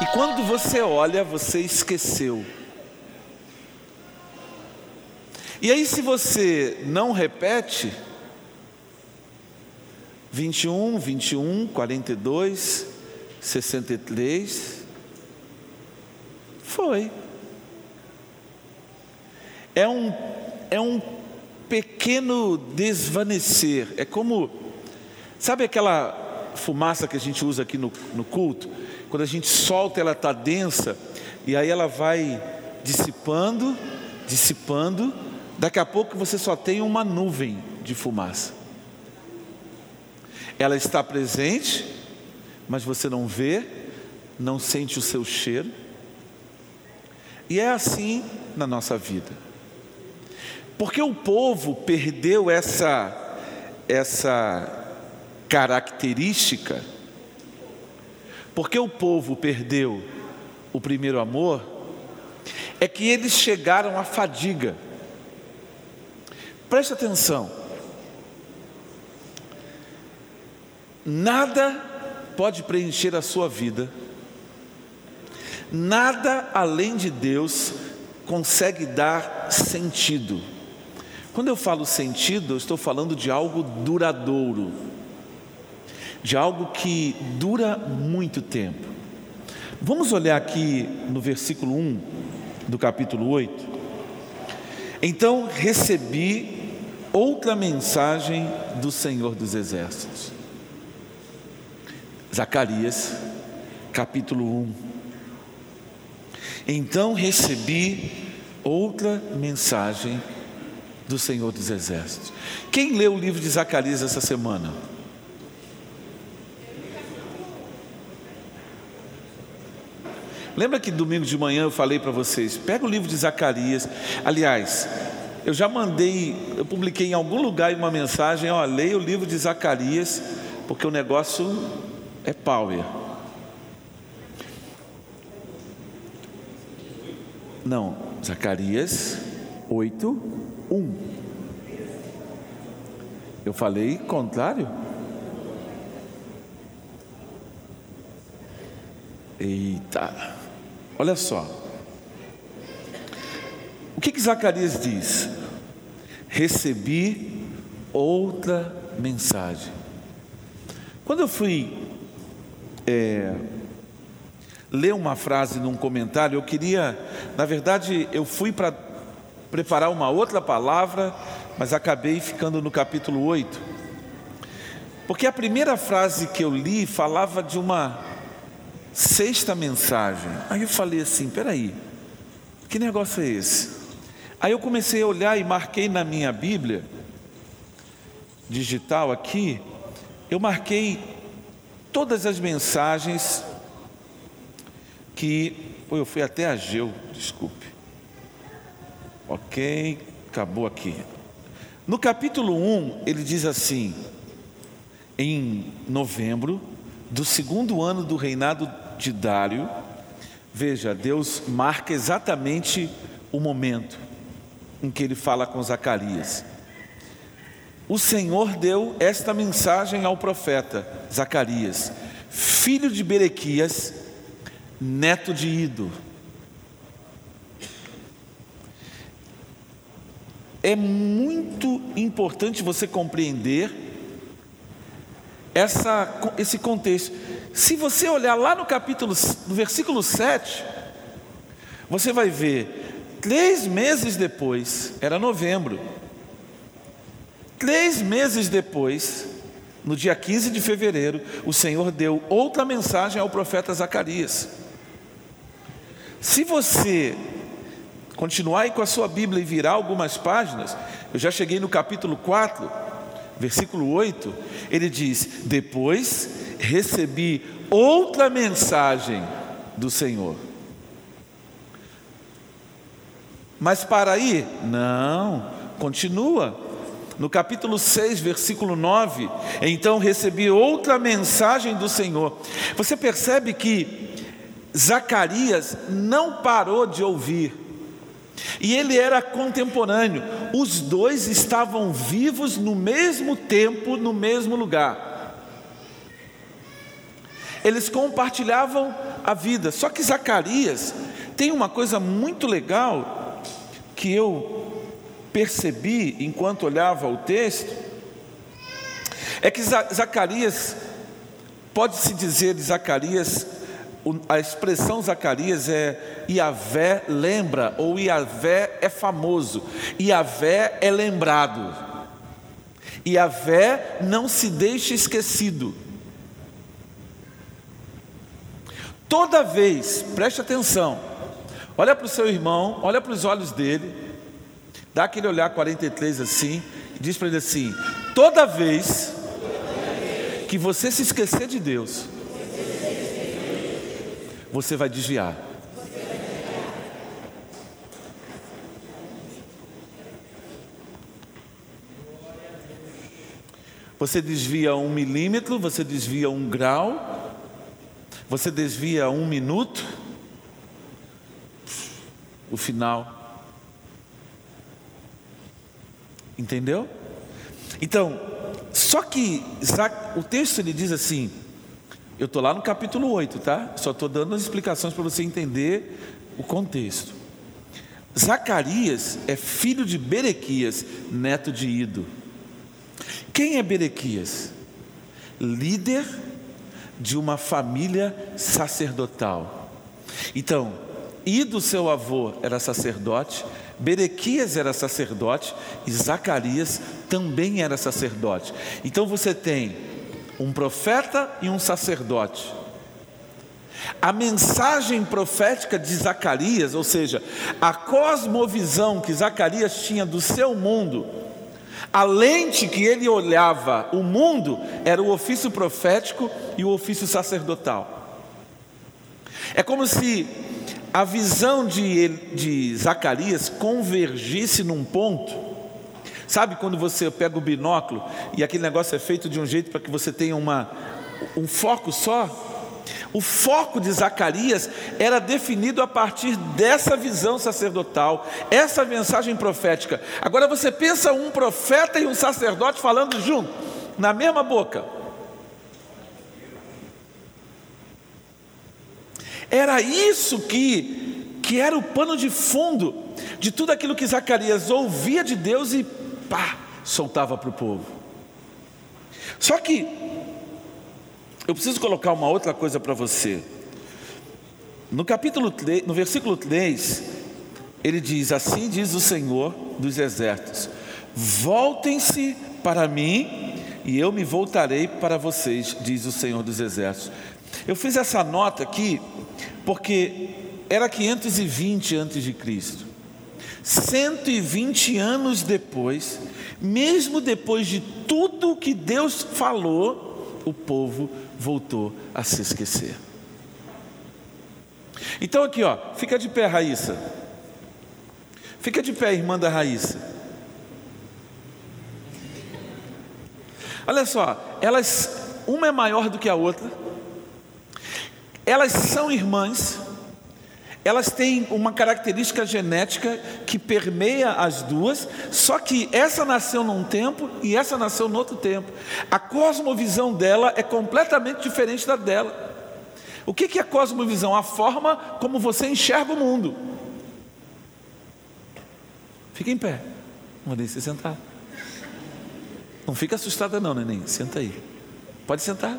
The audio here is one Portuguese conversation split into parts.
E quando você olha, você esqueceu. E aí, se você não repete, 21, 21, 42, 63, foi. É um, é um pequeno desvanecer, é como, sabe aquela fumaça que a gente usa aqui no, no culto? Quando a gente solta, ela está densa, e aí ela vai dissipando, dissipando, daqui a pouco você só tem uma nuvem de fumaça. Ela está presente, mas você não vê, não sente o seu cheiro. E é assim na nossa vida. Porque o povo perdeu essa essa característica. Porque o povo perdeu o primeiro amor, é que eles chegaram à fadiga. Preste atenção. Nada pode preencher a sua vida, nada além de Deus consegue dar sentido. Quando eu falo sentido, eu estou falando de algo duradouro, de algo que dura muito tempo. Vamos olhar aqui no versículo 1 do capítulo 8. Então recebi outra mensagem do Senhor dos Exércitos. Zacarias, capítulo 1. Então recebi outra mensagem do Senhor dos Exércitos. Quem leu o livro de Zacarias essa semana? Lembra que domingo de manhã eu falei para vocês: pega o livro de Zacarias. Aliás, eu já mandei, eu publiquei em algum lugar uma mensagem: ó, leia o livro de Zacarias, porque o negócio é power. Não, Zacarias 8, 1. Eu falei contrário? Eita, olha só. O que, que Zacarias diz? Recebi outra mensagem. Quando eu fui é, ler uma frase num comentário, eu queria, na verdade, eu fui para preparar uma outra palavra, mas acabei ficando no capítulo 8. Porque a primeira frase que eu li falava de uma sexta mensagem. Aí eu falei assim: peraí, que negócio é esse? Aí eu comecei a olhar e marquei na minha Bíblia, digital aqui, eu marquei todas as mensagens que. Pô, eu fui até a Geu, desculpe. Ok, acabou aqui. No capítulo 1, ele diz assim: em novembro do segundo ano do reinado de Dário, veja, Deus marca exatamente o momento em que ele fala com Zacarias. O Senhor deu esta mensagem ao profeta Zacarias, filho de Berequias, neto de Ido. É muito importante você compreender essa, esse contexto. Se você olhar lá no capítulo, no versículo 7, você vai ver, três meses depois, era novembro, três meses depois, no dia 15 de fevereiro, o Senhor deu outra mensagem ao profeta Zacarias. Se você continuar aí com a sua Bíblia e virar algumas páginas, eu já cheguei no capítulo 4, versículo 8, ele diz: Depois recebi outra mensagem do Senhor. Mas para aí? Não, continua. No capítulo 6, versículo 9, então recebi outra mensagem do Senhor. Você percebe que Zacarias não parou de ouvir, e ele era contemporâneo, os dois estavam vivos no mesmo tempo, no mesmo lugar. Eles compartilhavam a vida. Só que Zacarias tem uma coisa muito legal que eu percebi enquanto olhava o texto, é que Zacarias, pode-se dizer de Zacarias, a expressão Zacarias é Iavé lembra, ou Iavé é famoso, Iavé é lembrado, Iavé não se deixa esquecido. Toda vez, preste atenção, olha para o seu irmão, olha para os olhos dele, dá aquele olhar 43 assim, e diz para ele assim: toda vez que você se esquecer de Deus, você vai desviar. Você desvia um milímetro, você desvia um grau, você desvia um minuto, o final. Entendeu? Então, só que o texto ele diz assim: eu estou lá no capítulo 8, tá? Só estou dando as explicações para você entender o contexto. Zacarias é filho de Berequias, neto de Ido. Quem é Berequias? Líder de uma família sacerdotal. Então, Ido, seu avô, era sacerdote, Berequias era sacerdote e Zacarias também era sacerdote. Então você tem um profeta e um sacerdote. A mensagem profética de Zacarias, ou seja, a cosmovisão que Zacarias tinha do seu mundo, a lente que ele olhava o mundo era o ofício profético e o ofício sacerdotal. É como se a visão de, de Zacarias convergisse num ponto Sabe quando você pega o binóculo e aquele negócio é feito de um jeito para que você tenha uma, um foco só? O foco de Zacarias era definido a partir dessa visão sacerdotal, essa mensagem profética. Agora você pensa um profeta e um sacerdote falando junto, na mesma boca. Era isso que, que era o pano de fundo de tudo aquilo que Zacarias ouvia de Deus e pá, soltava para o povo. Só que eu preciso colocar uma outra coisa para você. No capítulo 3, no versículo 3, ele diz: Assim diz o Senhor dos exércitos: Voltem-se para mim, e eu me voltarei para vocês, diz o Senhor dos exércitos. Eu fiz essa nota aqui porque era 520 antes de Cristo. 120 anos depois, mesmo depois de tudo que Deus falou, o povo voltou a se esquecer. Então aqui, ó, fica de pé, Raíssa. Fica de pé, irmã da Raíssa. Olha só, elas, uma é maior do que a outra. Elas são irmãs elas têm uma característica genética que permeia as duas, só que essa nasceu num tempo e essa nasceu no outro tempo. A cosmovisão dela é completamente diferente da dela. O que é a cosmovisão? A forma como você enxerga o mundo. Fica em pé. Mandei você sentar. Não fica assustada não, neném. Senta aí. Pode sentar.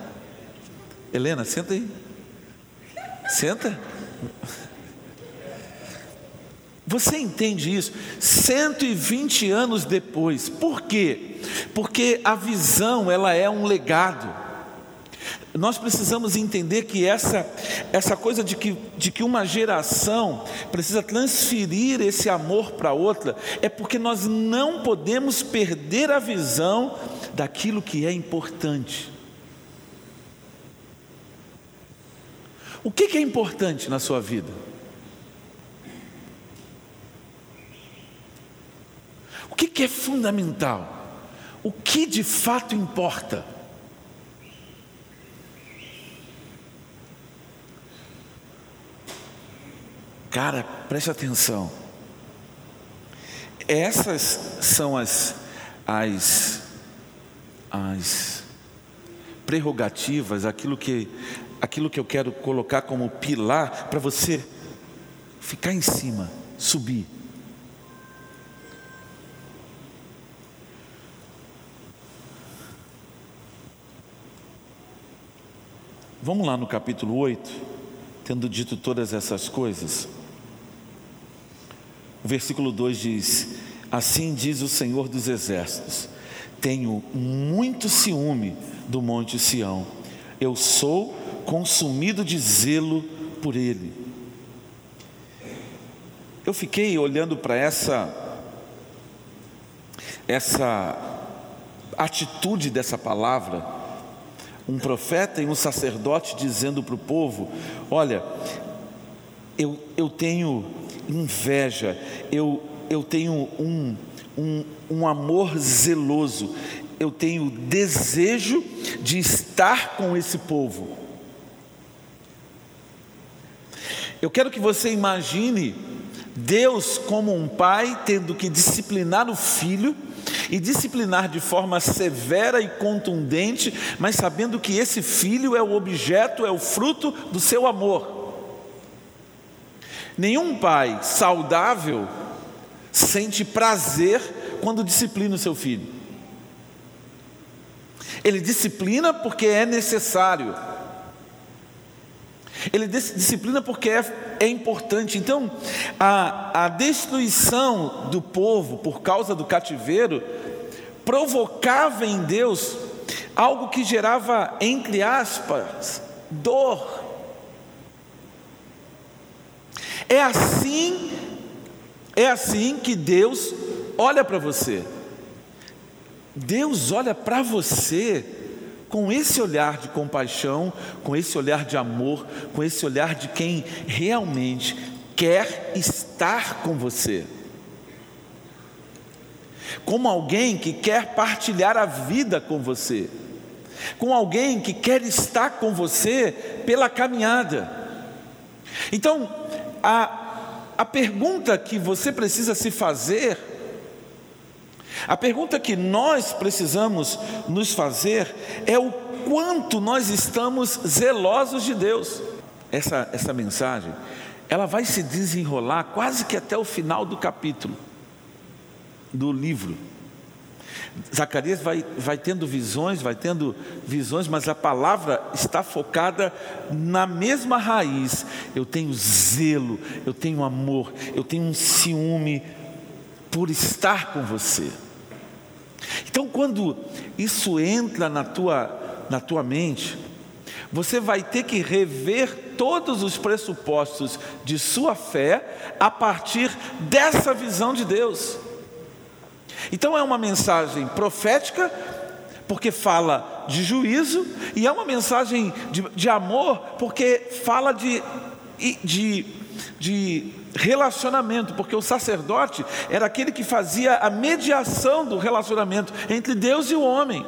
Helena, senta aí. Senta. Você entende isso? 120 anos depois. Por quê? Porque a visão, ela é um legado. Nós precisamos entender que essa, essa coisa de que, de que uma geração precisa transferir esse amor para outra, é porque nós não podemos perder a visão daquilo que é importante. O que, que é importante na sua vida? Que, que é fundamental? O que de fato importa? Cara, preste atenção. Essas são as, as, as prerrogativas, aquilo que, aquilo que eu quero colocar como pilar para você ficar em cima, subir. Vamos lá no capítulo 8, tendo dito todas essas coisas. O versículo 2 diz: Assim diz o Senhor dos Exércitos: Tenho muito ciúme do monte Sião, eu sou consumido de zelo por ele. Eu fiquei olhando para essa essa atitude dessa palavra um profeta e um sacerdote dizendo para o povo: Olha, eu, eu tenho inveja, eu, eu tenho um, um, um amor zeloso, eu tenho desejo de estar com esse povo. Eu quero que você imagine Deus como um pai tendo que disciplinar o filho e disciplinar de forma severa e contundente, mas sabendo que esse filho é o objeto, é o fruto do seu amor. Nenhum pai saudável sente prazer quando disciplina o seu filho. Ele disciplina porque é necessário. Ele disciplina porque é, é importante. Então, a, a destruição do povo por causa do cativeiro provocava em Deus algo que gerava, entre aspas, dor. É assim, é assim que Deus olha para você. Deus olha para você com esse olhar de compaixão, com esse olhar de amor, com esse olhar de quem realmente quer estar com você. Como alguém que quer partilhar a vida com você, com alguém que quer estar com você pela caminhada. Então, a, a pergunta que você precisa se fazer a pergunta que nós precisamos nos fazer é o quanto nós estamos zelosos de Deus. Essa, essa mensagem, ela vai se desenrolar quase que até o final do capítulo, do livro. Zacarias vai, vai tendo visões, vai tendo visões, mas a palavra está focada na mesma raiz. Eu tenho zelo, eu tenho amor, eu tenho um ciúme por estar com você. Então, quando isso entra na tua, na tua mente, você vai ter que rever todos os pressupostos de sua fé a partir dessa visão de Deus. Então, é uma mensagem profética, porque fala de juízo, e é uma mensagem de, de amor, porque fala de, de, de relacionamento, porque o sacerdote era aquele que fazia a mediação do relacionamento entre Deus e o homem.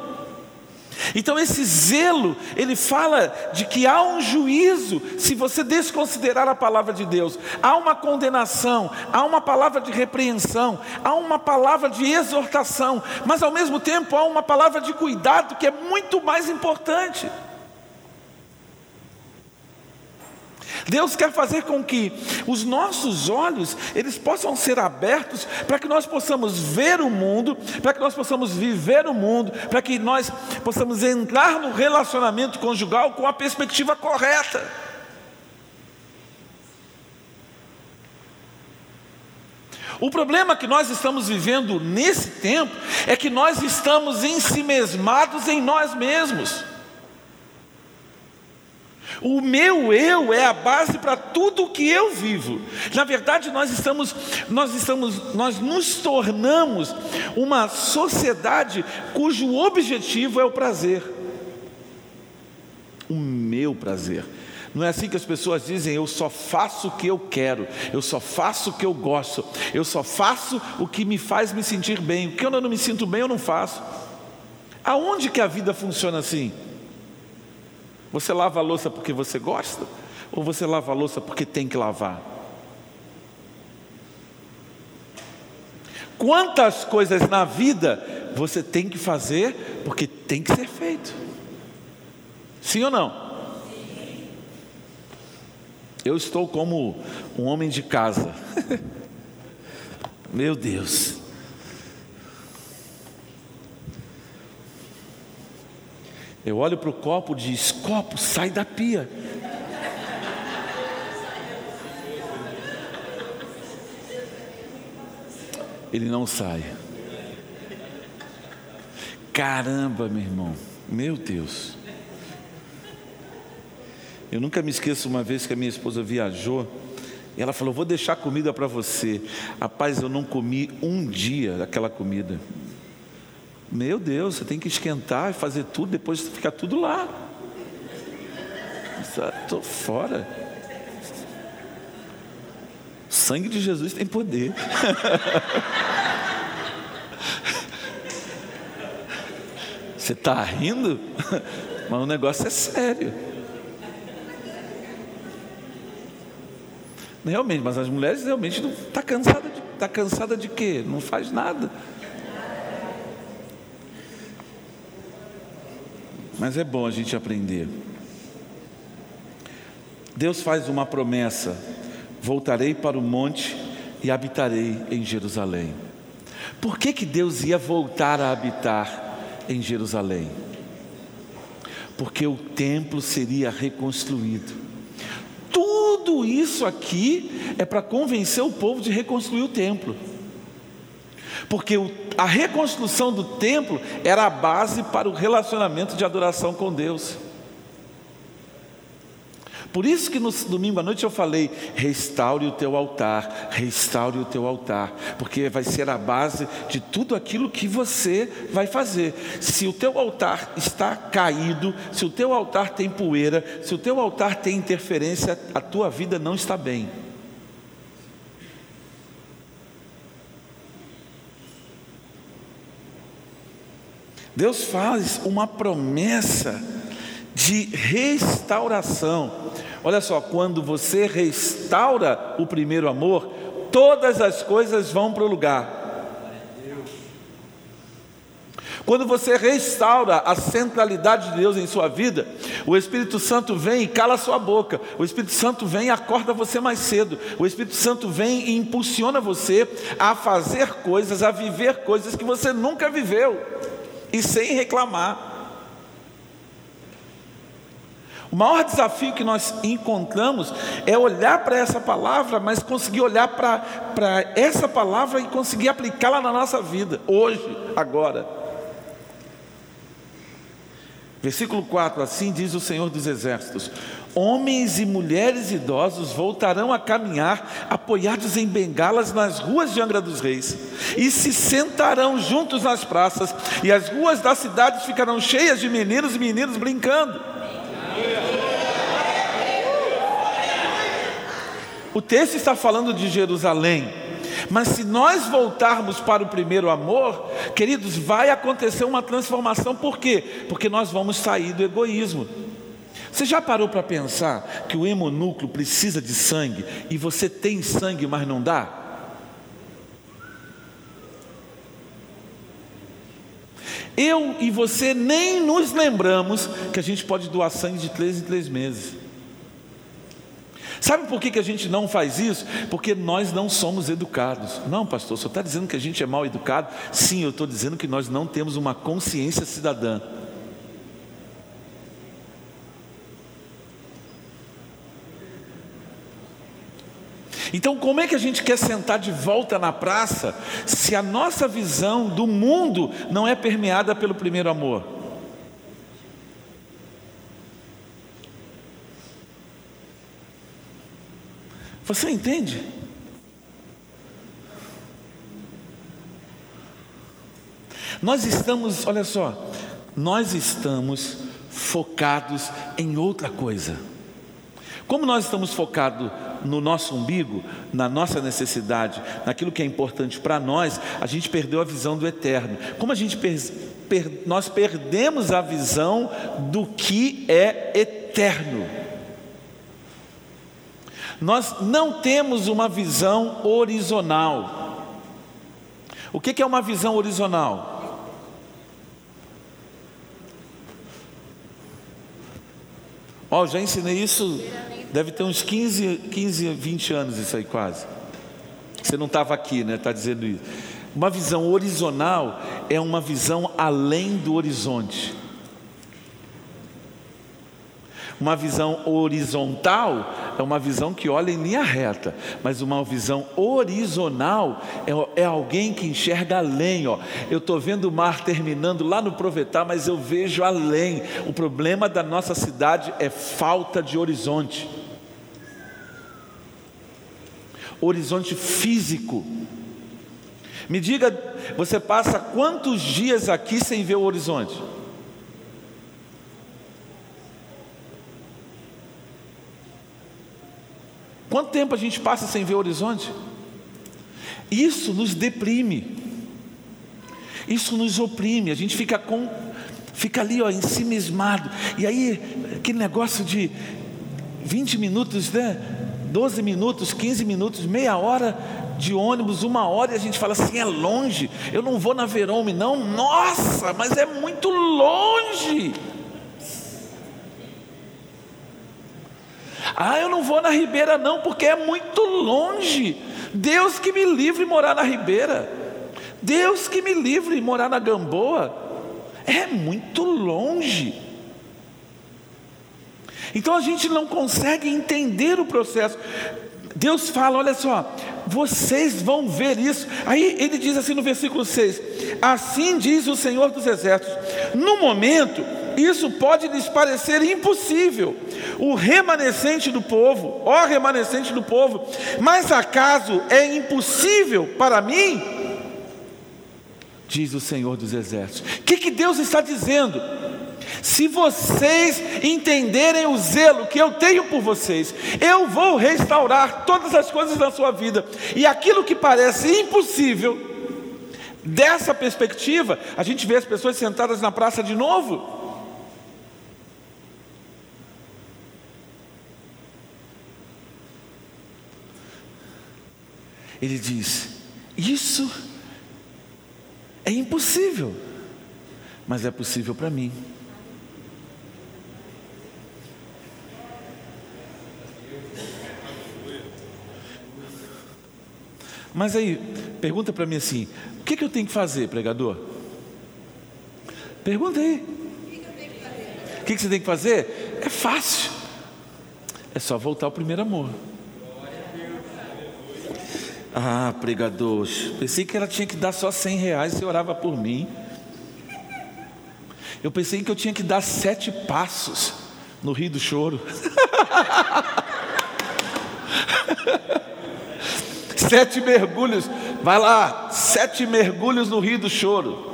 Então, esse zelo, ele fala de que há um juízo se você desconsiderar a palavra de Deus, há uma condenação, há uma palavra de repreensão, há uma palavra de exortação, mas ao mesmo tempo há uma palavra de cuidado que é muito mais importante. Deus quer fazer com que os nossos olhos eles possam ser abertos para que nós possamos ver o mundo, para que nós possamos viver o mundo, para que nós possamos entrar no relacionamento conjugal com a perspectiva correta. O problema que nós estamos vivendo nesse tempo é que nós estamos ensimesmados em nós mesmos. O meu eu é a base para tudo o que eu vivo. Na verdade, nós estamos, nós estamos, nós nos tornamos uma sociedade cujo objetivo é o prazer. O meu prazer. Não é assim que as pessoas dizem, eu só faço o que eu quero, eu só faço o que eu gosto, eu só faço o que me faz me sentir bem. O que eu não me sinto bem, eu não faço. Aonde que a vida funciona assim? Você lava a louça porque você gosta? Ou você lava a louça porque tem que lavar? Quantas coisas na vida você tem que fazer porque tem que ser feito? Sim ou não? Eu estou como um homem de casa. Meu Deus. Eu olho para o copo e diz: Copo, sai da pia. Ele não sai. Caramba, meu irmão. Meu Deus. Eu nunca me esqueço uma vez que a minha esposa viajou e ela falou: Vou deixar comida para você. Rapaz, eu não comi um dia daquela comida. Meu Deus, você tem que esquentar e fazer tudo, depois ficar tudo lá. Estou fora. O sangue de Jesus tem poder. Você está rindo? Mas o negócio é sério. Realmente, mas as mulheres realmente não está cansada de, tá cansada de quê? Não faz nada. Mas é bom a gente aprender. Deus faz uma promessa: voltarei para o monte e habitarei em Jerusalém. Por que, que Deus ia voltar a habitar em Jerusalém? Porque o templo seria reconstruído. Tudo isso aqui é para convencer o povo de reconstruir o templo. Porque a reconstrução do templo era a base para o relacionamento de adoração com Deus. Por isso que no domingo à noite eu falei: restaure o teu altar, restaure o teu altar, porque vai ser a base de tudo aquilo que você vai fazer. Se o teu altar está caído, se o teu altar tem poeira, se o teu altar tem interferência, a tua vida não está bem. Deus faz uma promessa de restauração. Olha só, quando você restaura o primeiro amor, todas as coisas vão para o lugar. Quando você restaura a centralidade de Deus em sua vida, o Espírito Santo vem e cala sua boca. O Espírito Santo vem e acorda você mais cedo. O Espírito Santo vem e impulsiona você a fazer coisas, a viver coisas que você nunca viveu e sem reclamar. O maior desafio que nós encontramos é olhar para essa palavra, mas conseguir olhar para essa palavra e conseguir aplicá-la na nossa vida, hoje, agora. Versículo 4: Assim diz o Senhor dos Exércitos: Homens e mulheres idosos voltarão a caminhar, apoiados em bengalas nas ruas de Angra dos Reis, e se sentarão juntos nas praças, e as ruas da cidade ficarão cheias de meninos e meninos brincando. O texto está falando de Jerusalém, mas se nós voltarmos para o primeiro amor, queridos, vai acontecer uma transformação, por quê? Porque nós vamos sair do egoísmo. Você já parou para pensar que o hemonúcleo precisa de sangue e você tem sangue, mas não dá? Eu e você nem nos lembramos que a gente pode doar sangue de três em três meses. Sabe por que, que a gente não faz isso? Porque nós não somos educados. Não, pastor, você está dizendo que a gente é mal educado? Sim, eu estou dizendo que nós não temos uma consciência cidadã. Então, como é que a gente quer sentar de volta na praça se a nossa visão do mundo não é permeada pelo primeiro amor? Você entende? Nós estamos, olha só, nós estamos focados em outra coisa. Como nós estamos focados no nosso umbigo, na nossa necessidade, naquilo que é importante para nós, a gente perdeu a visão do eterno. Como a gente per, per, nós perdemos a visão do que é eterno. Nós não temos uma visão horizontal. O que é uma visão horizontal? Ó, oh, já ensinei isso, deve ter uns 15, 15, 20 anos isso aí quase. Você não estava aqui, né? Está dizendo isso. Uma visão horizontal é uma visão além do horizonte. Uma visão horizontal é uma visão que olha em linha reta, mas uma visão horizontal é, é alguém que enxerga além. Ó. Eu estou vendo o mar terminando lá no Provetar, mas eu vejo além. O problema da nossa cidade é falta de horizonte horizonte físico. Me diga, você passa quantos dias aqui sem ver o horizonte? Quanto tempo a gente passa sem ver o horizonte? Isso nos deprime. Isso nos oprime. A gente fica com fica ali, ó, ensimismado. E aí aquele negócio de 20 minutos, né? 12 minutos, 15 minutos, meia hora de ônibus, uma hora, e a gente fala assim: é longe, eu não vou na Verome, não. Nossa, mas é muito longe. Ah, eu não vou na Ribeira não, porque é muito longe. Deus que me livre morar na Ribeira. Deus que me livre morar na Gamboa. É muito longe. Então a gente não consegue entender o processo. Deus fala, olha só, vocês vão ver isso. Aí ele diz assim no versículo 6: Assim diz o Senhor dos Exércitos: No momento, isso pode lhes parecer impossível, o remanescente do povo, ó remanescente do povo, mas acaso é impossível para mim? Diz o Senhor dos Exércitos. O que, que Deus está dizendo? Se vocês entenderem o zelo que eu tenho por vocês, eu vou restaurar todas as coisas na sua vida. E aquilo que parece impossível, dessa perspectiva, a gente vê as pessoas sentadas na praça de novo. Ele diz: Isso é impossível, mas é possível para mim. Mas aí, pergunta para mim assim: o que, que eu tenho que fazer, pregador? Pergunta aí. O que, que você tem que fazer? É fácil. É só voltar ao primeiro amor. Ah, pregador, pensei que ela tinha que dar só cem reais e orava por mim. Eu pensei que eu tinha que dar sete passos no Rio do Choro. sete mergulhos. Vai lá, sete mergulhos no rio do choro.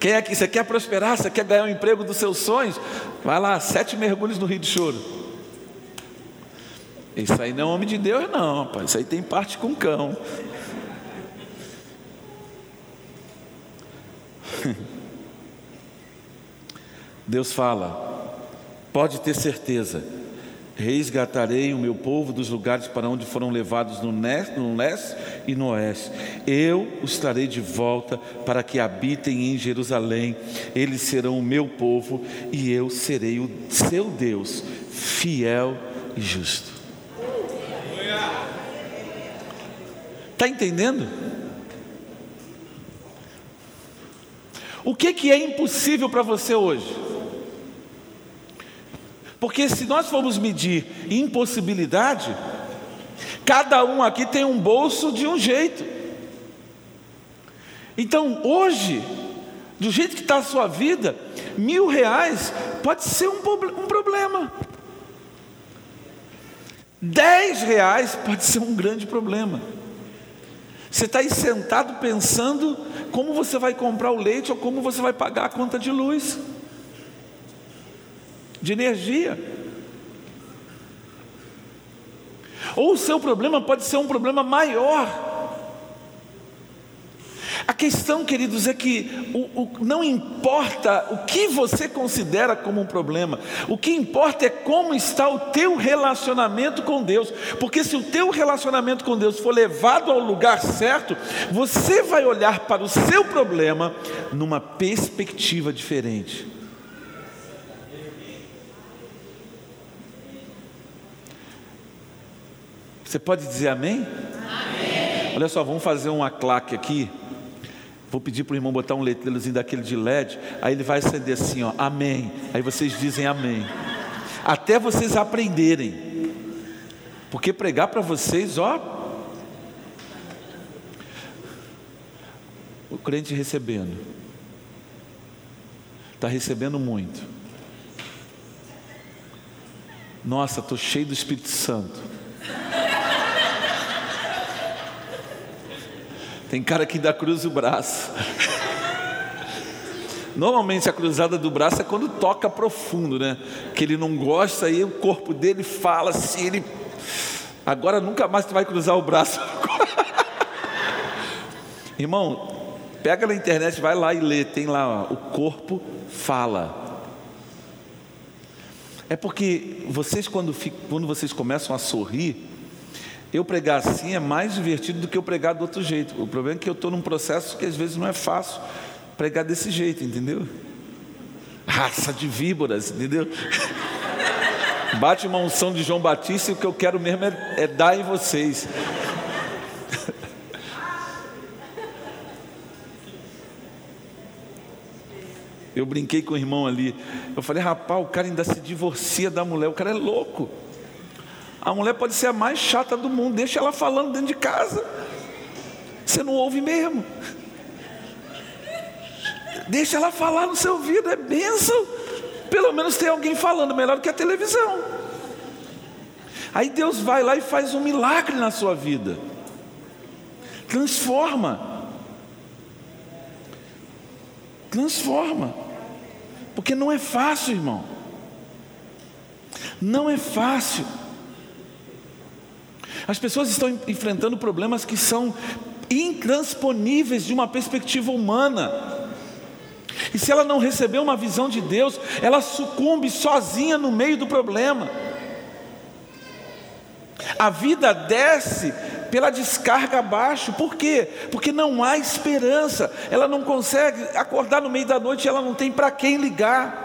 Quem é que você quer prosperar? Você quer ganhar o um emprego dos seus sonhos? Vai lá, sete mergulhos no rio do choro. Isso aí não é homem de Deus, não, rapaz. Isso aí tem parte com cão. Deus fala, pode ter certeza Resgatarei o meu povo dos lugares para onde foram levados no leste, no leste e no oeste. Eu os trarei de volta para que habitem em Jerusalém. Eles serão o meu povo e eu serei o seu Deus, fiel e justo. Está entendendo? O que, que é impossível para você hoje? Porque se nós formos medir impossibilidade, cada um aqui tem um bolso de um jeito. Então hoje, do jeito que está a sua vida, mil reais pode ser um, um problema. Dez reais pode ser um grande problema. Você está aí sentado pensando como você vai comprar o leite ou como você vai pagar a conta de luz de energia. Ou o seu problema pode ser um problema maior. A questão, queridos, é que o, o, não importa o que você considera como um problema, o que importa é como está o teu relacionamento com Deus, porque se o teu relacionamento com Deus for levado ao lugar certo, você vai olhar para o seu problema numa perspectiva diferente. Você pode dizer amém? amém? Olha só, vamos fazer uma claque aqui. Vou pedir para o irmão botar um letreirozinho daquele de LED, aí ele vai acender assim, ó, amém. Aí vocês dizem amém. Até vocês aprenderem. Porque pregar para vocês, ó. O crente recebendo. Está recebendo muito. Nossa, estou cheio do Espírito Santo. Tem cara que dá cruza o braço. Normalmente a cruzada do braço é quando toca profundo, né? Que ele não gosta, aí o corpo dele fala assim, ele. Agora nunca mais tu vai cruzar o braço. Irmão, pega na internet, vai lá e lê, tem lá, ó, o corpo fala. É porque vocês, quando, quando vocês começam a sorrir, eu pregar assim é mais divertido do que eu pregar do outro jeito. O problema é que eu estou num processo que às vezes não é fácil pregar desse jeito, entendeu? Raça de víboras, entendeu? Bate uma unção de João Batista e o que eu quero mesmo é, é dar em vocês. Eu brinquei com o irmão ali. Eu falei, rapaz, o cara ainda se divorcia da mulher, o cara é louco. A mulher pode ser a mais chata do mundo, deixa ela falando dentro de casa. Você não ouve mesmo. Deixa ela falar no seu ouvido, é bênção. Pelo menos tem alguém falando melhor do que a televisão. Aí Deus vai lá e faz um milagre na sua vida. Transforma. Transforma. Porque não é fácil, irmão. Não é fácil. As pessoas estão enfrentando problemas que são intransponíveis de uma perspectiva humana. E se ela não receber uma visão de Deus, ela sucumbe sozinha no meio do problema. A vida desce pela descarga abaixo, por quê? Porque não há esperança, ela não consegue acordar no meio da noite, ela não tem para quem ligar.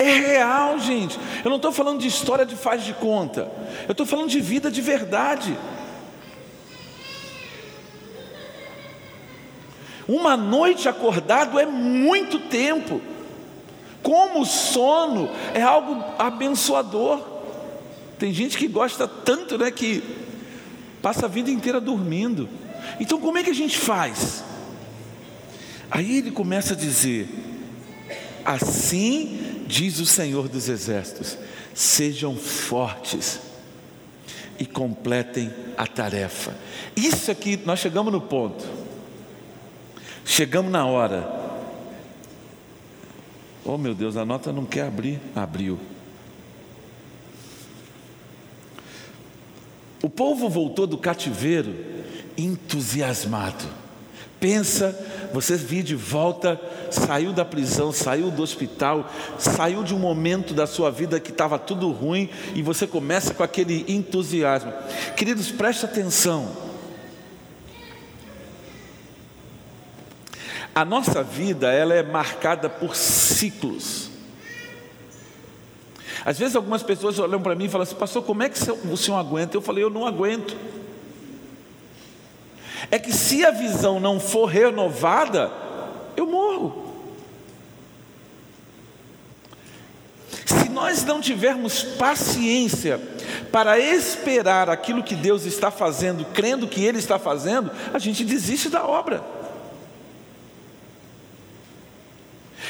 É real, gente. Eu não estou falando de história de faz de conta. Eu estou falando de vida de verdade. Uma noite acordado é muito tempo. Como o sono é algo abençoador. Tem gente que gosta tanto, né, que passa a vida inteira dormindo. Então, como é que a gente faz? Aí ele começa a dizer: assim diz o Senhor dos Exércitos: sejam fortes e completem a tarefa. Isso aqui, nós chegamos no ponto, chegamos na hora. Oh meu Deus, a nota não quer abrir, abriu. O povo voltou do cativeiro entusiasmado. Pensa, você vir de volta, saiu da prisão, saiu do hospital, saiu de um momento da sua vida que estava tudo ruim e você começa com aquele entusiasmo. Queridos, preste atenção. A nossa vida, ela é marcada por ciclos. Às vezes algumas pessoas olham para mim e falam assim, pastor, como é que o senhor aguenta? Eu falei, eu não aguento é que se a visão não for renovada, eu morro. Se nós não tivermos paciência para esperar aquilo que Deus está fazendo, crendo que Ele está fazendo, a gente desiste da obra.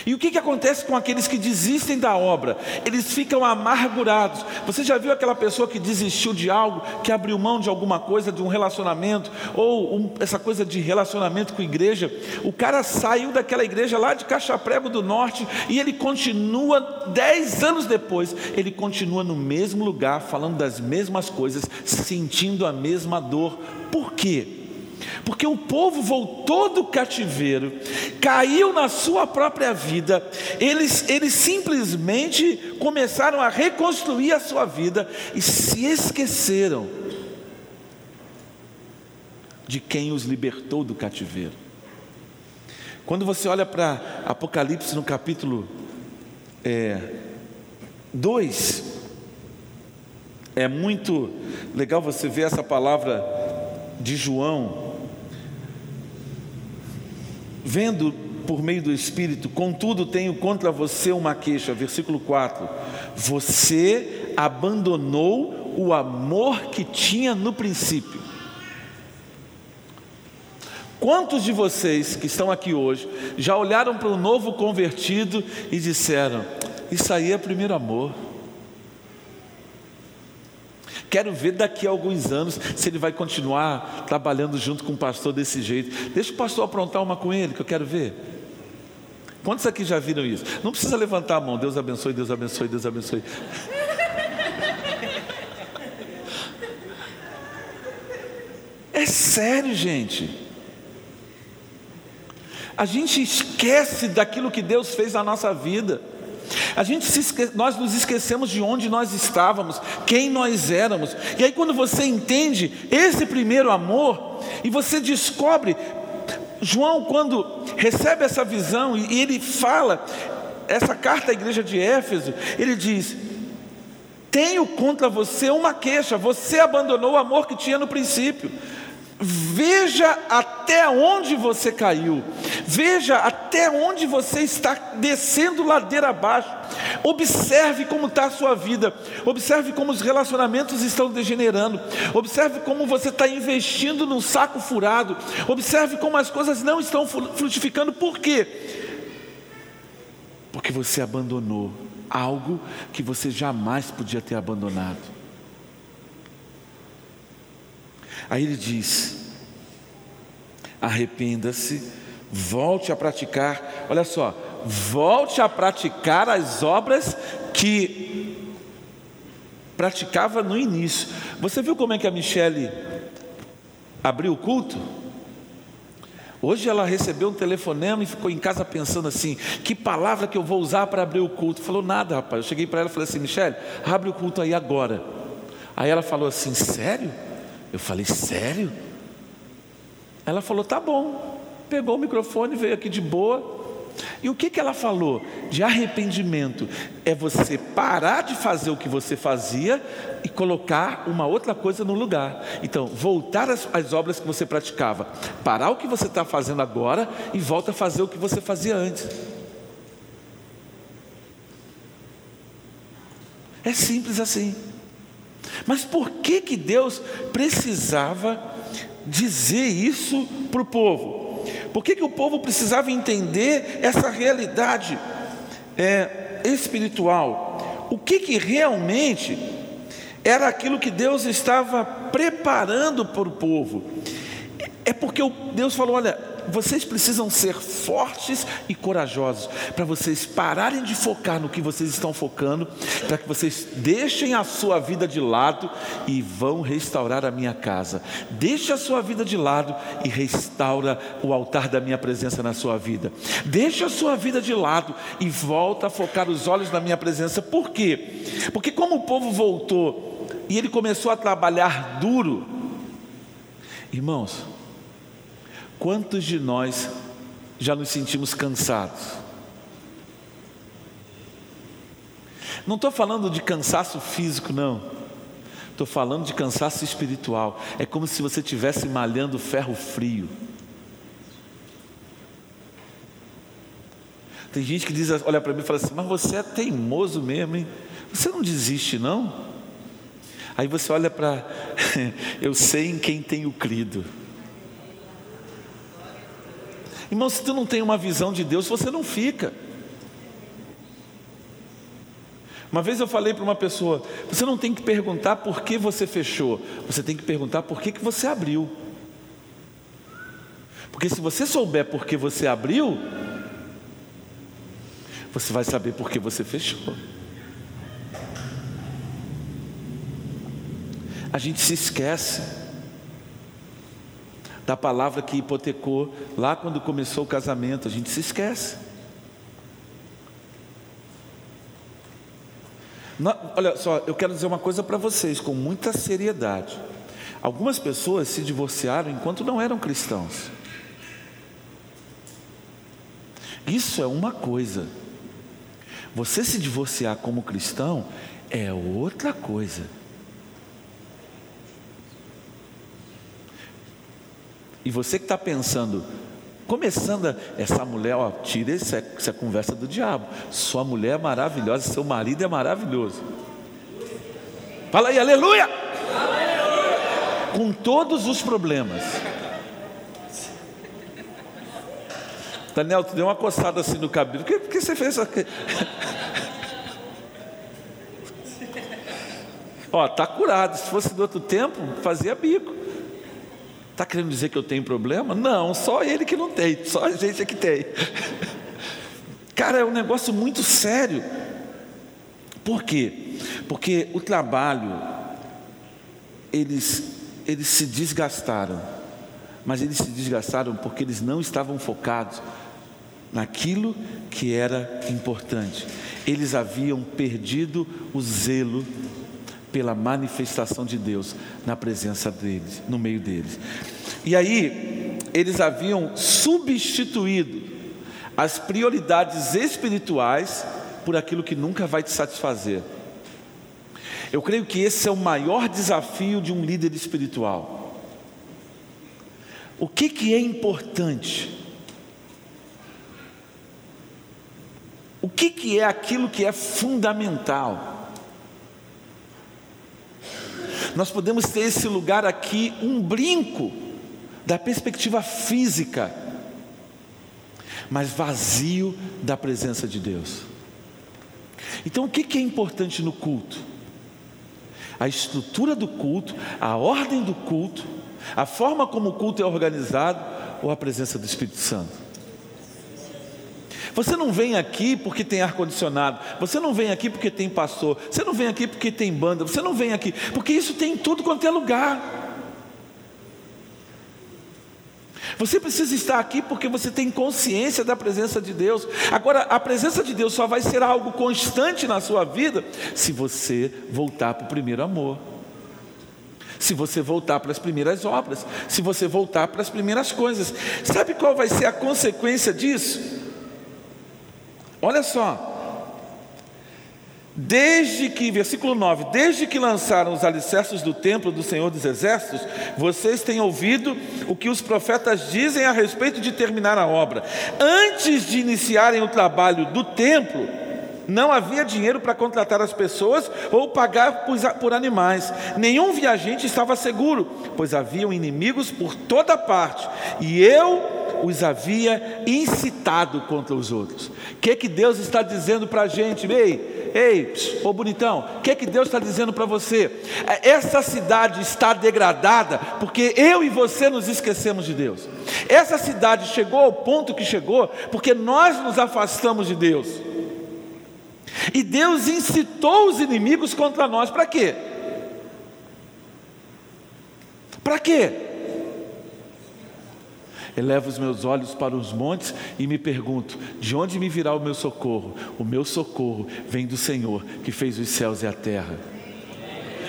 E o que, que acontece com aqueles que desistem da obra? Eles ficam amargurados. Você já viu aquela pessoa que desistiu de algo, que abriu mão de alguma coisa, de um relacionamento, ou um, essa coisa de relacionamento com igreja? O cara saiu daquela igreja lá de Caixa Prego do Norte e ele continua, dez anos depois, ele continua no mesmo lugar, falando das mesmas coisas, sentindo a mesma dor. Por quê? Porque o povo voltou do cativeiro, caiu na sua própria vida, eles, eles simplesmente começaram a reconstruir a sua vida e se esqueceram de quem os libertou do cativeiro. Quando você olha para Apocalipse no capítulo 2, é, é muito legal você ver essa palavra de João vendo por meio do Espírito, contudo tenho contra você uma queixa, versículo 4: você abandonou o amor que tinha no princípio. Quantos de vocês que estão aqui hoje já olharam para o novo convertido e disseram: Isso aí é primeiro amor? Quero ver daqui a alguns anos se ele vai continuar trabalhando junto com o pastor desse jeito. Deixa o pastor aprontar uma com ele, que eu quero ver. Quantos aqui já viram isso? Não precisa levantar a mão. Deus abençoe, Deus abençoe, Deus abençoe. É sério, gente. A gente esquece daquilo que Deus fez na nossa vida. A gente esque... nós nos esquecemos de onde nós estávamos, quem nós éramos. E aí quando você entende esse primeiro amor e você descobre João quando recebe essa visão e ele fala essa carta à igreja de Éfeso, ele diz: Tenho contra você uma queixa, você abandonou o amor que tinha no princípio. Veja até onde você caiu, veja até onde você está descendo ladeira abaixo. Observe como está a sua vida, observe como os relacionamentos estão degenerando, observe como você está investindo num saco furado, observe como as coisas não estão frutificando. Por quê? Porque você abandonou algo que você jamais podia ter abandonado. Aí ele diz: arrependa-se, volte a praticar, olha só, volte a praticar as obras que praticava no início. Você viu como é que a Michele abriu o culto? Hoje ela recebeu um telefonema e ficou em casa pensando assim: que palavra que eu vou usar para abrir o culto? Falou nada, rapaz. Eu cheguei para ela e falei assim: Michele, abre o culto aí agora. Aí ela falou assim: sério? Eu falei, sério? Ela falou, tá bom. Pegou o microfone, veio aqui de boa. E o que, que ela falou? De arrependimento. É você parar de fazer o que você fazia e colocar uma outra coisa no lugar. Então, voltar às, às obras que você praticava. Parar o que você está fazendo agora e volta a fazer o que você fazia antes. É simples assim. Mas por que, que Deus precisava dizer isso para o povo? Por que, que o povo precisava entender essa realidade é, espiritual? O que, que realmente era aquilo que Deus estava preparando para o povo? É porque Deus falou: olha, vocês precisam ser fortes e corajosos para vocês pararem de focar no que vocês estão focando, para que vocês deixem a sua vida de lado e vão restaurar a minha casa. Deixe a sua vida de lado e restaura o altar da minha presença na sua vida. Deixe a sua vida de lado e volta a focar os olhos na minha presença. Por quê? Porque como o povo voltou e ele começou a trabalhar duro, irmãos, Quantos de nós já nos sentimos cansados? Não estou falando de cansaço físico, não. Estou falando de cansaço espiritual. É como se você estivesse malhando ferro frio. Tem gente que diz, olha para mim e fala assim, mas você é teimoso mesmo, hein? Você não desiste, não? Aí você olha para, eu sei em quem tenho crido. Irmão, se tu não tem uma visão de Deus, você não fica. Uma vez eu falei para uma pessoa: você não tem que perguntar por que você fechou, você tem que perguntar por que, que você abriu. Porque se você souber por que você abriu, você vai saber por que você fechou. A gente se esquece da palavra que hipotecou lá quando começou o casamento, a gente se esquece. olha só, eu quero dizer uma coisa para vocês com muita seriedade. Algumas pessoas se divorciaram enquanto não eram cristãos. Isso é uma coisa. Você se divorciar como cristão é outra coisa. E você que está pensando, começando, essa mulher, ó, tira essa, essa conversa do diabo. Sua mulher é maravilhosa, seu marido é maravilhoso. Fala aí, aleluia! aleluia! Com todos os problemas. Daniel, tu deu uma coçada assim no cabelo. Por que, que você fez isso aqui? Ó, tá curado. Se fosse do outro tempo, fazia bico. Está querendo dizer que eu tenho problema? Não, só ele que não tem, só a gente é que tem. Cara, é um negócio muito sério. Por quê? Porque o trabalho, eles, eles se desgastaram, mas eles se desgastaram porque eles não estavam focados naquilo que era importante. Eles haviam perdido o zelo pela manifestação de Deus na presença deles, no meio deles. E aí, eles haviam substituído as prioridades espirituais por aquilo que nunca vai te satisfazer. Eu creio que esse é o maior desafio de um líder espiritual. O que, que é importante? O que, que é aquilo que é fundamental? Nós podemos ter esse lugar aqui, um brinco da perspectiva física, mas vazio da presença de Deus. Então, o que é importante no culto? A estrutura do culto, a ordem do culto, a forma como o culto é organizado ou a presença do Espírito Santo? Você não vem aqui porque tem ar-condicionado, você não vem aqui porque tem pastor, você não vem aqui porque tem banda, você não vem aqui, porque isso tem em tudo quanto é lugar. Você precisa estar aqui porque você tem consciência da presença de Deus. Agora, a presença de Deus só vai ser algo constante na sua vida se você voltar para o primeiro amor. Se você voltar para as primeiras obras, se você voltar para as primeiras coisas. Sabe qual vai ser a consequência disso? Olha só. Desde que, versículo 9: Desde que lançaram os alicerces do templo do Senhor dos Exércitos, vocês têm ouvido o que os profetas dizem a respeito de terminar a obra. Antes de iniciarem o trabalho do templo, não havia dinheiro para contratar as pessoas ou pagar por animais. Nenhum viajante estava seguro, pois haviam inimigos por toda parte. E eu os havia incitado contra os outros. O que, que Deus está dizendo para a gente? Ei, ei, ô bonitão, o que, que Deus está dizendo para você? É, essa cidade está degradada porque eu e você nos esquecemos de Deus. Essa cidade chegou ao ponto que chegou porque nós nos afastamos de Deus. E Deus incitou os inimigos contra nós, para quê? Para quê? Elevo os meus olhos para os montes e me pergunto: de onde me virá o meu socorro? O meu socorro vem do Senhor que fez os céus e a terra.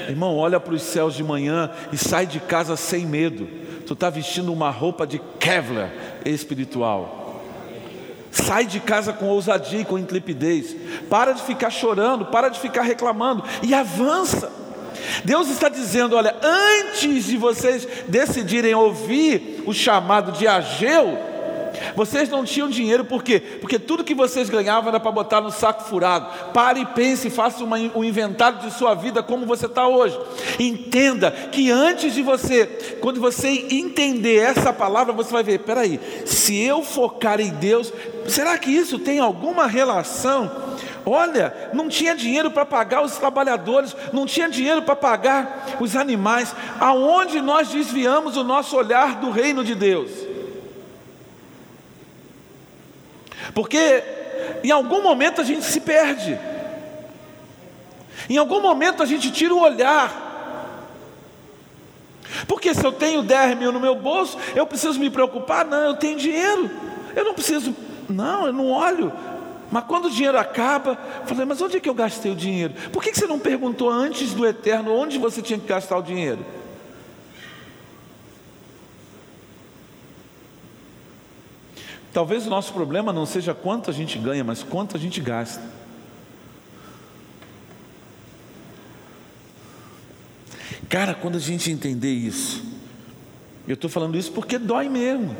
Irmão, olha para os céus de manhã e sai de casa sem medo. Tu está vestindo uma roupa de Kevlar espiritual. Sai de casa com ousadia e com intrepidez. Para de ficar chorando, para de ficar reclamando e avança. Deus está dizendo: olha, antes de vocês decidirem ouvir o chamado de Ageu, vocês não tinham dinheiro, por quê? Porque tudo que vocês ganhavam era para botar no saco furado. Pare e pense, faça uma, um inventário de sua vida como você está hoje. Entenda que antes de você, quando você entender essa palavra, você vai ver: peraí, se eu focar em Deus, será que isso tem alguma relação Olha, não tinha dinheiro para pagar os trabalhadores, não tinha dinheiro para pagar os animais. Aonde nós desviamos o nosso olhar do reino de Deus? Porque em algum momento a gente se perde, em algum momento a gente tira o olhar. Porque se eu tenho 10 mil no meu bolso, eu preciso me preocupar? Não, eu tenho dinheiro, eu não preciso, não, eu não olho. Mas quando o dinheiro acaba, eu falei, mas onde é que eu gastei o dinheiro? Por que você não perguntou antes do eterno onde você tinha que gastar o dinheiro? Talvez o nosso problema não seja quanto a gente ganha, mas quanto a gente gasta. Cara, quando a gente entender isso, eu estou falando isso porque dói mesmo.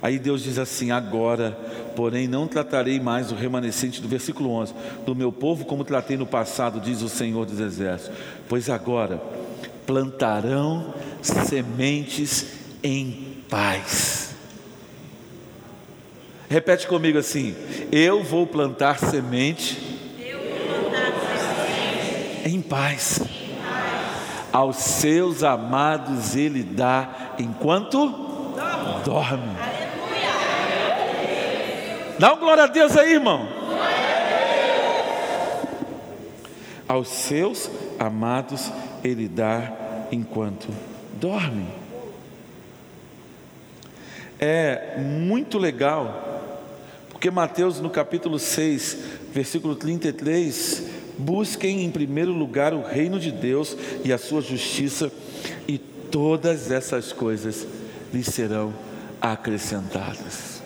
Aí Deus diz assim: agora, porém, não tratarei mais o remanescente do versículo 11 do meu povo como tratei no passado, diz o Senhor dos Exércitos, pois agora plantarão sementes em paz. Repete comigo assim: eu vou plantar semente, vou plantar semente em, paz. em paz. Aos seus amados ele dá enquanto dorme. dorme. Dá um glória a Deus aí, irmão. Aos seus amados ele dá enquanto dorme. É muito legal, porque Mateus no capítulo 6, versículo 33, busquem em primeiro lugar o reino de Deus e a sua justiça, e todas essas coisas lhes serão acrescentadas.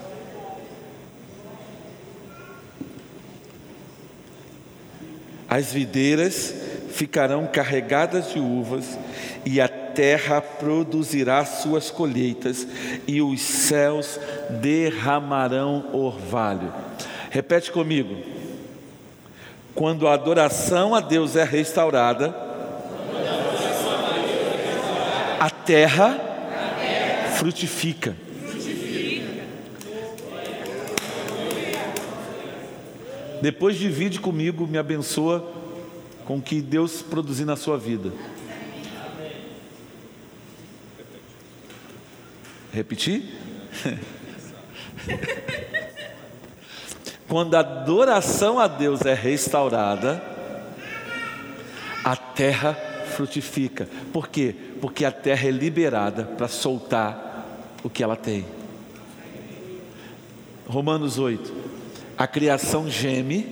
As videiras ficarão carregadas de uvas, e a terra produzirá suas colheitas, e os céus derramarão orvalho. Repete comigo. Quando a adoração a Deus é restaurada, a terra frutifica. Depois divide comigo, me abençoa com o que Deus produzir na sua vida. Repetir? Quando a adoração a Deus é restaurada, a terra frutifica. Por quê? Porque a terra é liberada para soltar o que ela tem. Romanos 8 a criação geme,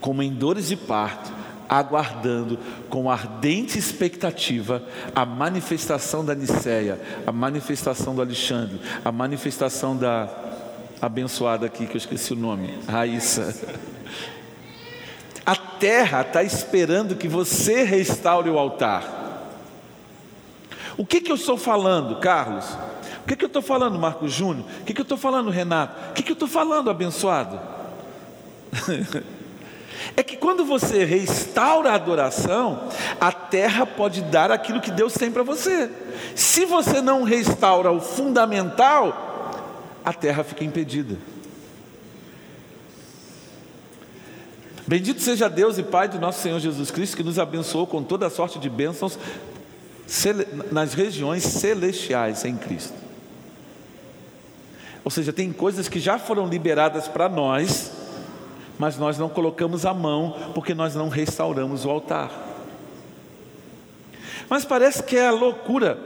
como em dores de parto, aguardando com ardente expectativa a manifestação da Niceia, a manifestação do Alexandre, a manifestação da abençoada aqui, que eu esqueci o nome, Raíssa. A terra está esperando que você restaure o altar. O que, que eu estou falando, Carlos? que, que eu estou falando, Marcos Júnior? O que, que eu estou falando, Renato? O que, que eu estou falando, abençoado? é que quando você restaura a adoração, a terra pode dar aquilo que Deus tem para você. Se você não restaura o fundamental, a terra fica impedida. Bendito seja Deus e Pai do nosso Senhor Jesus Cristo, que nos abençoou com toda a sorte de bênçãos nas regiões celestiais em Cristo. Ou seja, tem coisas que já foram liberadas para nós, mas nós não colocamos a mão porque nós não restauramos o altar. Mas parece que é loucura.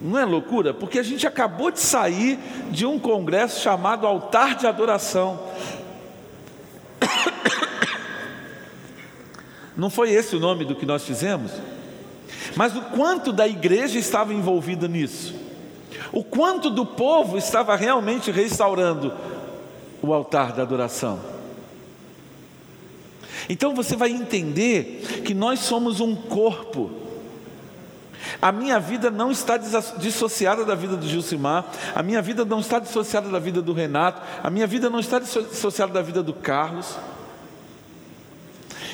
Não é loucura? Porque a gente acabou de sair de um congresso chamado Altar de Adoração. Não foi esse o nome do que nós fizemos? Mas o quanto da igreja estava envolvida nisso? o quanto do povo estava realmente restaurando o altar da adoração. Então você vai entender que nós somos um corpo. A minha vida não está dissociada da vida do Gilcimar, a minha vida não está dissociada da vida do Renato, a minha vida não está dissociada da vida do Carlos.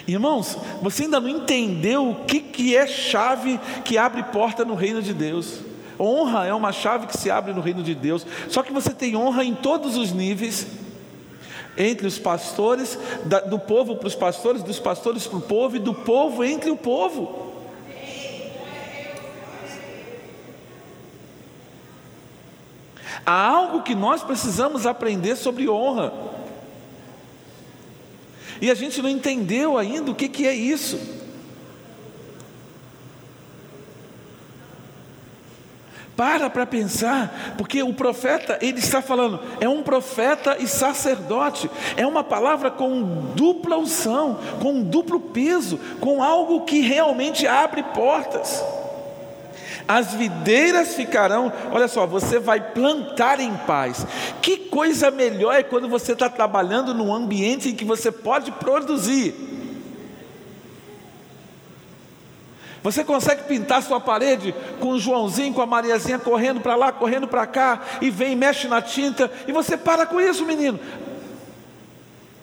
Irmãos, você ainda não entendeu o que, que é chave que abre porta no reino de Deus. Honra é uma chave que se abre no reino de Deus. Só que você tem honra em todos os níveis entre os pastores, do povo para os pastores, dos pastores para o povo e do povo entre o povo. Há algo que nós precisamos aprender sobre honra. E a gente não entendeu ainda o que, que é isso. Para para pensar, porque o profeta, ele está falando, é um profeta e sacerdote, é uma palavra com dupla unção, com duplo peso, com algo que realmente abre portas. As videiras ficarão, olha só, você vai plantar em paz. Que coisa melhor é quando você está trabalhando num ambiente em que você pode produzir. Você consegue pintar sua parede com o Joãozinho, com a Mariazinha correndo para lá, correndo para cá, e vem, mexe na tinta, e você para com isso, menino.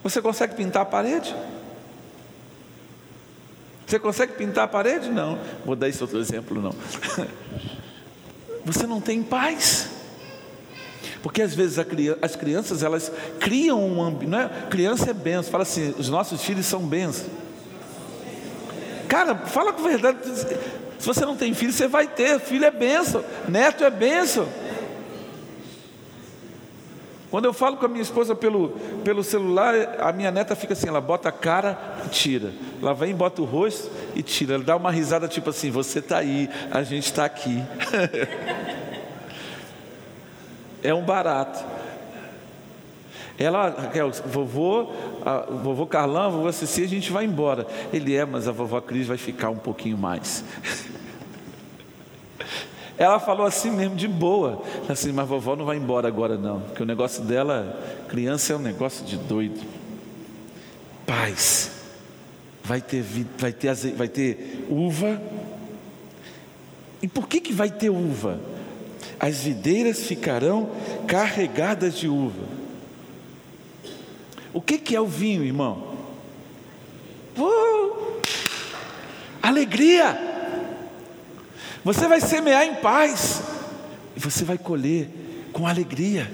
Você consegue pintar a parede? Você consegue pintar a parede? Não. Vou dar esse outro exemplo, não. Você não tem paz. Porque às vezes as crianças elas criam um ambiente. É? Criança é benção. Fala assim: os nossos filhos são bênçãos. Cara, fala com verdade. Se você não tem filho, você vai ter. Filho é benção, neto é benção. Quando eu falo com a minha esposa pelo, pelo celular, a minha neta fica assim: ela bota a cara e tira. Ela vem, bota o rosto e tira. Ela dá uma risada tipo assim: você está aí, a gente está aqui. é um barato. Ela, Raquel, vovô, a, vovô Carlão, vovô Ceci, a gente vai embora. Ele é, mas a vovó Cris vai ficar um pouquinho mais. Ela falou assim mesmo, de boa. Assim, mas vovó não vai embora agora não. Porque o negócio dela, criança é um negócio de doido. Paz. Vai ter, vai ter, vai ter uva. E por que, que vai ter uva? As videiras ficarão carregadas de uva. O que, que é o vinho, irmão? Uh, alegria. Você vai semear em paz e você vai colher com alegria.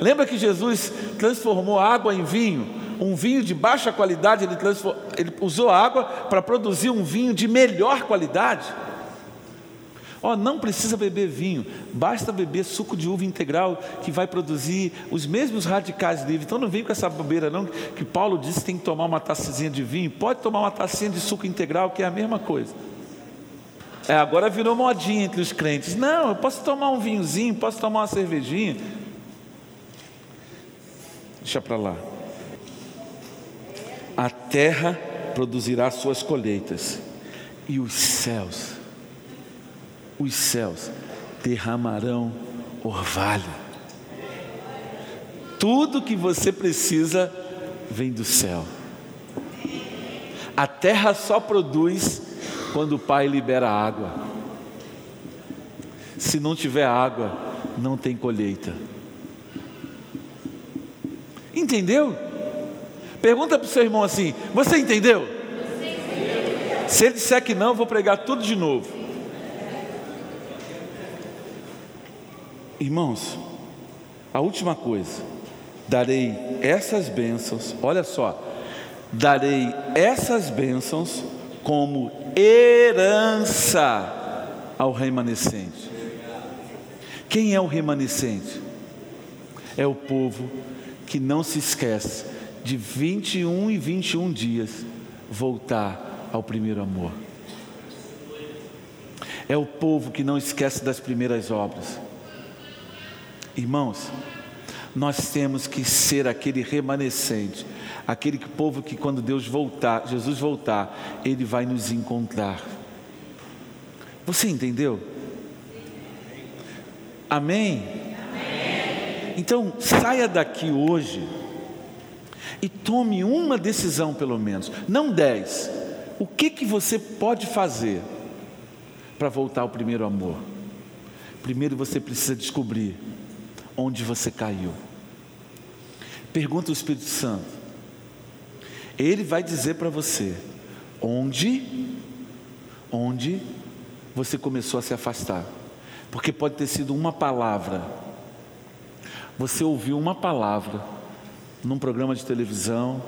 Lembra que Jesus transformou água em vinho? Um vinho de baixa qualidade, ele, ele usou água para produzir um vinho de melhor qualidade. Ó, oh, não precisa beber vinho, basta beber suco de uva integral que vai produzir os mesmos radicais livres. Então não vem com essa bobeira não, que Paulo disse que tem que tomar uma taçazinha de vinho, pode tomar uma tacinha de suco integral, que é a mesma coisa. É, agora virou modinha entre os crentes. Não, eu posso tomar um vinhozinho, posso tomar uma cervejinha. Deixa para lá. A terra produzirá suas colheitas, e os céus os céus derramarão orvalho. Tudo que você precisa vem do céu. A terra só produz quando o Pai libera água. Se não tiver água, não tem colheita. Entendeu? Pergunta para o seu irmão assim: Você entendeu? Se ele disser que não, eu vou pregar tudo de novo. Irmãos, a última coisa, darei essas bênçãos, olha só, darei essas bênçãos como herança ao remanescente. Quem é o remanescente? É o povo que não se esquece de 21 e 21 dias voltar ao primeiro amor. É o povo que não esquece das primeiras obras. Irmãos, nós temos que ser aquele remanescente, aquele que, povo que quando Deus voltar, Jesus voltar, ele vai nos encontrar. Você entendeu? Amém? Amém? Então, saia daqui hoje e tome uma decisão pelo menos, não dez. O que que você pode fazer para voltar ao primeiro amor? Primeiro você precisa descobrir onde você caiu. Pergunta o Espírito Santo. Ele vai dizer para você onde, onde você começou a se afastar. Porque pode ter sido uma palavra. Você ouviu uma palavra num programa de televisão,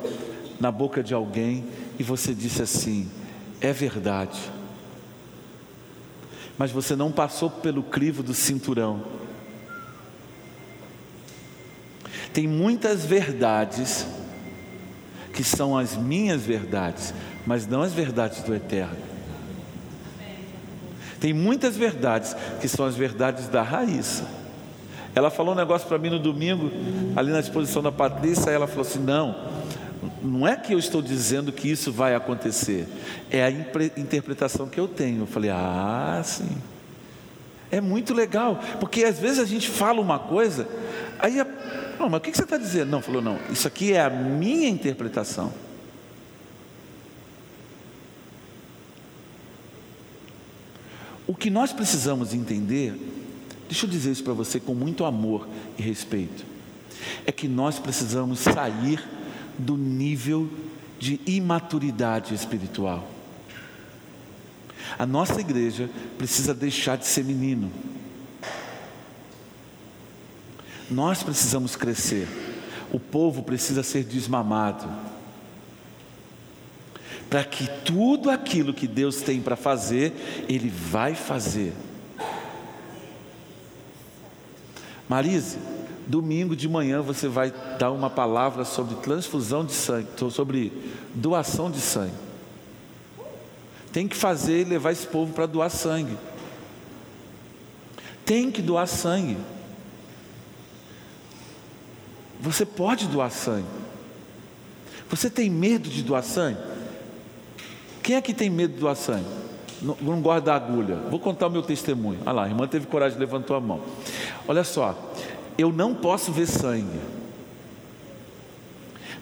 na boca de alguém, e você disse assim: é verdade. Mas você não passou pelo crivo do cinturão. Tem muitas verdades que são as minhas verdades, mas não as verdades do eterno. Tem muitas verdades que são as verdades da Raíssa. Ela falou um negócio para mim no domingo, ali na exposição da Patrícia, ela falou assim: não, não é que eu estou dizendo que isso vai acontecer, é a interpretação que eu tenho. Eu falei: ah, sim. É muito legal, porque às vezes a gente fala uma coisa, aí, a, não, mas o que você está dizendo? Não, falou: não, isso aqui é a minha interpretação. O que nós precisamos entender, deixa eu dizer isso para você com muito amor e respeito, é que nós precisamos sair do nível de imaturidade espiritual. A nossa igreja precisa deixar de ser menino. Nós precisamos crescer. O povo precisa ser desmamado. Para que tudo aquilo que Deus tem para fazer, Ele vai fazer. Marise, Domingo de manhã você vai dar uma palavra sobre transfusão de sangue, sobre doação de sangue. Tem que fazer e levar esse povo para doar sangue. Tem que doar sangue. Você pode doar sangue. Você tem medo de doar sangue? Quem é que tem medo de doar sangue? Não, não gosta da agulha. Vou contar o meu testemunho. Olha lá, a irmã teve coragem, levantou a mão. Olha só, eu não posso ver sangue.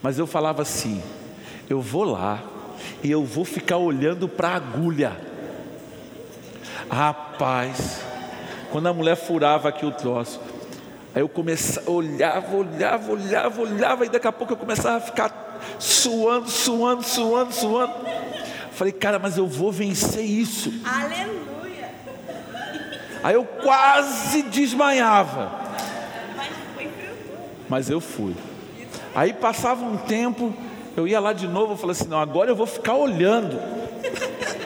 Mas eu falava assim: eu vou lá e eu vou ficar olhando para a agulha. Rapaz, quando a mulher furava aqui o troço, aí eu começava, olhava, olhava, olhava, olhava, e daqui a pouco eu começava a ficar suando, suando, suando, suando. Falei, cara, mas eu vou vencer isso. Aleluia. Aí eu quase desmanhava mas eu fui. Aí passava um tempo, eu ia lá de novo, eu falei assim: não, agora eu vou ficar olhando.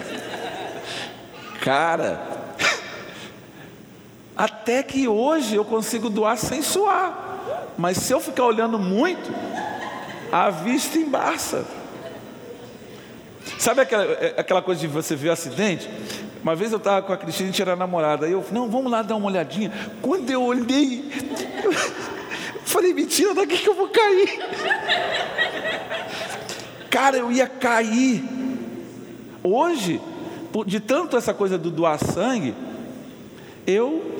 Cara, até que hoje eu consigo doar sem suar, mas se eu ficar olhando muito, a vista embaça. Sabe aquela, aquela coisa de você ver o acidente? Uma vez eu estava com a Cristina, a gente era namorada, aí eu, não, vamos lá dar uma olhadinha. Quando eu olhei, eu, Falei, mentira, daqui que eu vou cair. Cara, eu ia cair. Hoje, de tanto essa coisa do doar sangue, eu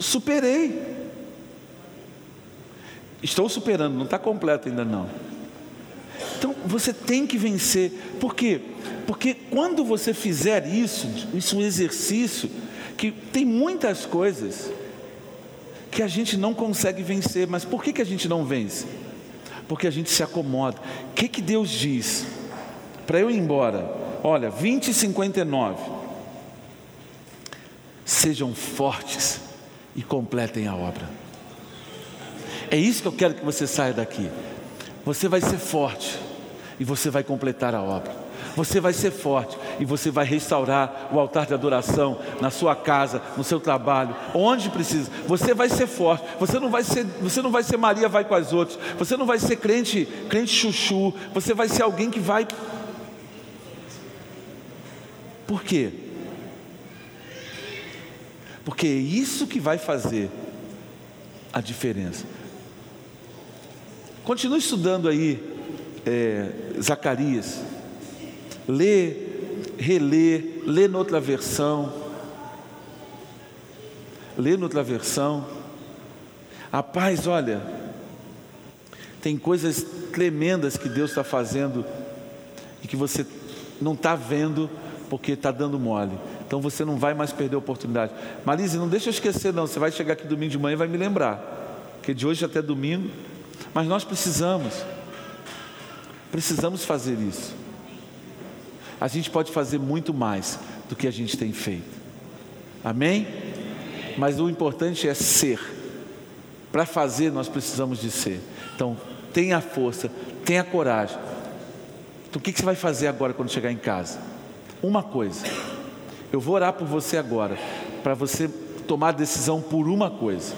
superei. Estou superando, não está completo ainda não. Então você tem que vencer. Por quê? Porque quando você fizer isso, isso é um exercício, que tem muitas coisas que a gente não consegue vencer. Mas por que, que a gente não vence? Porque a gente se acomoda. O que, que Deus diz? Para eu ir embora, olha, 20 e 59. Sejam fortes e completem a obra. É isso que eu quero que você saia daqui. Você vai ser forte e você vai completar a obra. Você vai ser forte e você vai restaurar o altar de adoração na sua casa, no seu trabalho, onde precisa. Você vai ser forte. Você não vai ser, você não vai ser Maria vai com as outras. Você não vai ser crente, crente chuchu. Você vai ser alguém que vai Por quê? Porque é isso que vai fazer a diferença. Continue estudando aí é, Zacarias lê, relê, lê noutra versão, lê noutra versão. Rapaz, olha, tem coisas tremendas que Deus está fazendo e que você não está vendo porque está dando mole. Então você não vai mais perder a oportunidade. Marise, não deixa eu esquecer, não. Você vai chegar aqui domingo de manhã e vai me lembrar. Porque de hoje até domingo. Mas nós precisamos. Precisamos fazer isso a gente pode fazer muito mais do que a gente tem feito. Amém? Mas o importante é ser. Para fazer, nós precisamos de ser. Então, tenha força, tenha coragem. Então, o que você vai fazer agora quando chegar em casa? Uma coisa. Eu vou orar por você agora, para você tomar decisão por uma coisa.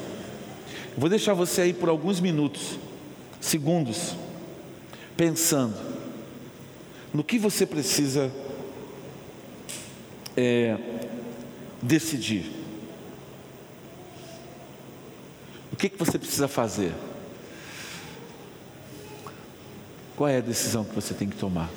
Vou deixar você aí por alguns minutos, segundos, pensando no que você precisa é, decidir. O que, que você precisa fazer? Qual é a decisão que você tem que tomar?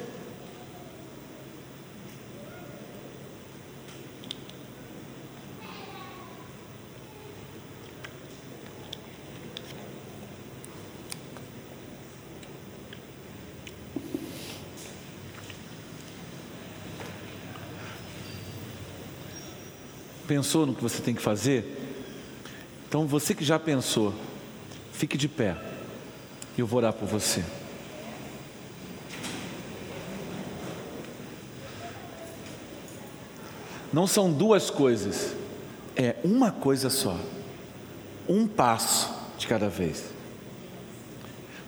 Pensou no que você tem que fazer? Então você que já pensou, fique de pé. E eu vou orar por você. Não são duas coisas, é uma coisa só. Um passo de cada vez.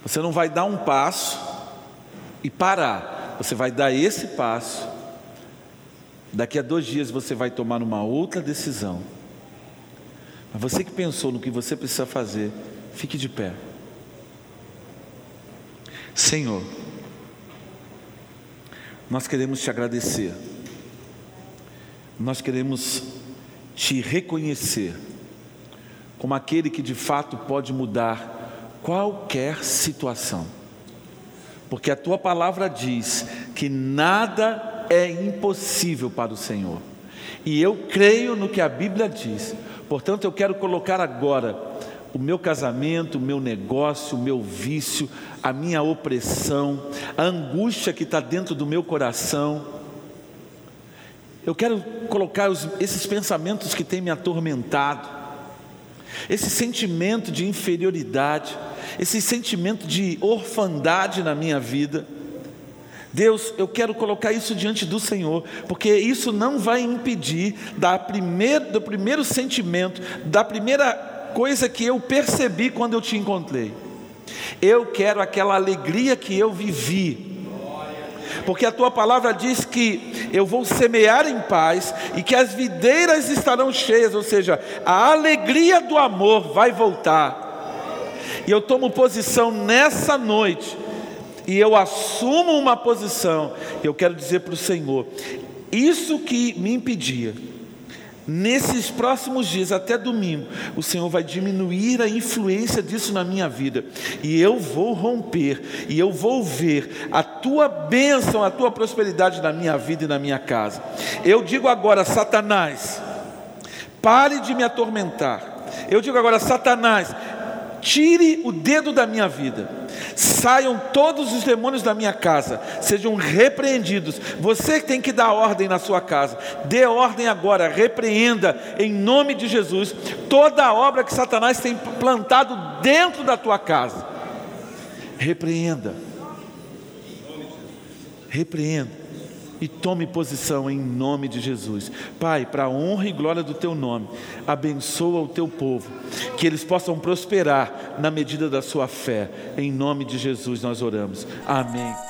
Você não vai dar um passo e parar. Você vai dar esse passo Daqui a dois dias você vai tomar uma outra decisão. Mas você que pensou no que você precisa fazer, fique de pé. Senhor, nós queremos te agradecer, nós queremos te reconhecer como aquele que de fato pode mudar qualquer situação, porque a tua palavra diz que nada é impossível para o Senhor. E eu creio no que a Bíblia diz. Portanto, eu quero colocar agora o meu casamento, o meu negócio, o meu vício, a minha opressão, a angústia que está dentro do meu coração. Eu quero colocar os, esses pensamentos que têm me atormentado, esse sentimento de inferioridade, esse sentimento de orfandade na minha vida. Deus, eu quero colocar isso diante do Senhor, porque isso não vai impedir da primeir, do primeiro sentimento, da primeira coisa que eu percebi quando eu te encontrei. Eu quero aquela alegria que eu vivi, porque a tua palavra diz que eu vou semear em paz e que as videiras estarão cheias, ou seja, a alegria do amor vai voltar. E eu tomo posição nessa noite e eu assumo uma posição, eu quero dizer para o Senhor: isso que me impedia, nesses próximos dias, até domingo, o Senhor vai diminuir a influência disso na minha vida, e eu vou romper, e eu vou ver a tua bênção, a tua prosperidade na minha vida e na minha casa. Eu digo agora, Satanás, pare de me atormentar. Eu digo agora, Satanás, tire o dedo da minha vida. Saiam todos os demônios da minha casa, sejam repreendidos. Você tem que dar ordem na sua casa, dê ordem agora, repreenda em nome de Jesus toda a obra que Satanás tem plantado dentro da tua casa. Repreenda, repreenda e tome posição em nome de Jesus. Pai, para a honra e glória do teu nome, abençoa o teu povo, que eles possam prosperar na medida da sua fé. Em nome de Jesus nós oramos. Amém.